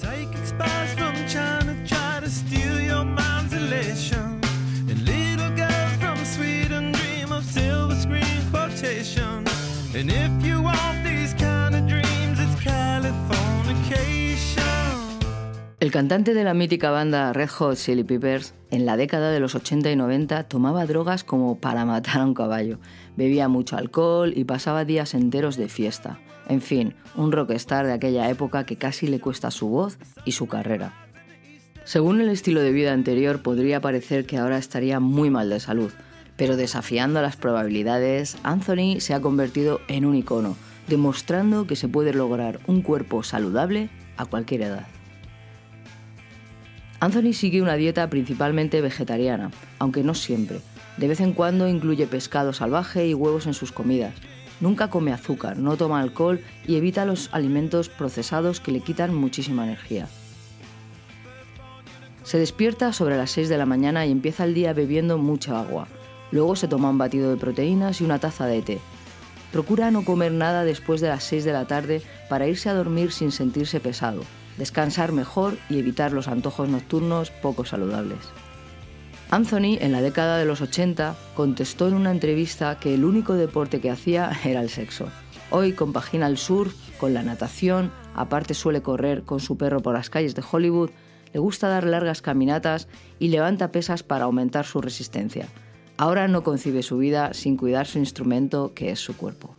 Psychic spies from China try to steal your mind's elation. And little girls from Sweden dream of silver screen quotation. And if you want El cantante de la mítica banda Red Hot Chili Peppers en la década de los 80 y 90 tomaba drogas como para matar a un caballo, bebía mucho alcohol y pasaba días enteros de fiesta. En fin, un rockstar de aquella época que casi le cuesta su voz y su carrera. Según el estilo de vida anterior podría parecer que ahora estaría muy mal de salud, pero desafiando las probabilidades, Anthony se ha convertido en un icono, demostrando que se puede lograr un cuerpo saludable a cualquier edad. Anthony sigue una dieta principalmente vegetariana, aunque no siempre. De vez en cuando incluye pescado salvaje y huevos en sus comidas. Nunca come azúcar, no toma alcohol y evita los alimentos procesados que le quitan muchísima energía. Se despierta sobre las 6 de la mañana y empieza el día bebiendo mucha agua. Luego se toma un batido de proteínas y una taza de té. Procura no comer nada después de las 6 de la tarde para irse a dormir sin sentirse pesado descansar mejor y evitar los antojos nocturnos poco saludables. Anthony, en la década de los 80, contestó en una entrevista que el único deporte que hacía era el sexo. Hoy compagina el surf con la natación, aparte suele correr con su perro por las calles de Hollywood, le gusta dar largas caminatas y levanta pesas para aumentar su resistencia. Ahora no concibe su vida sin cuidar su instrumento, que es su cuerpo.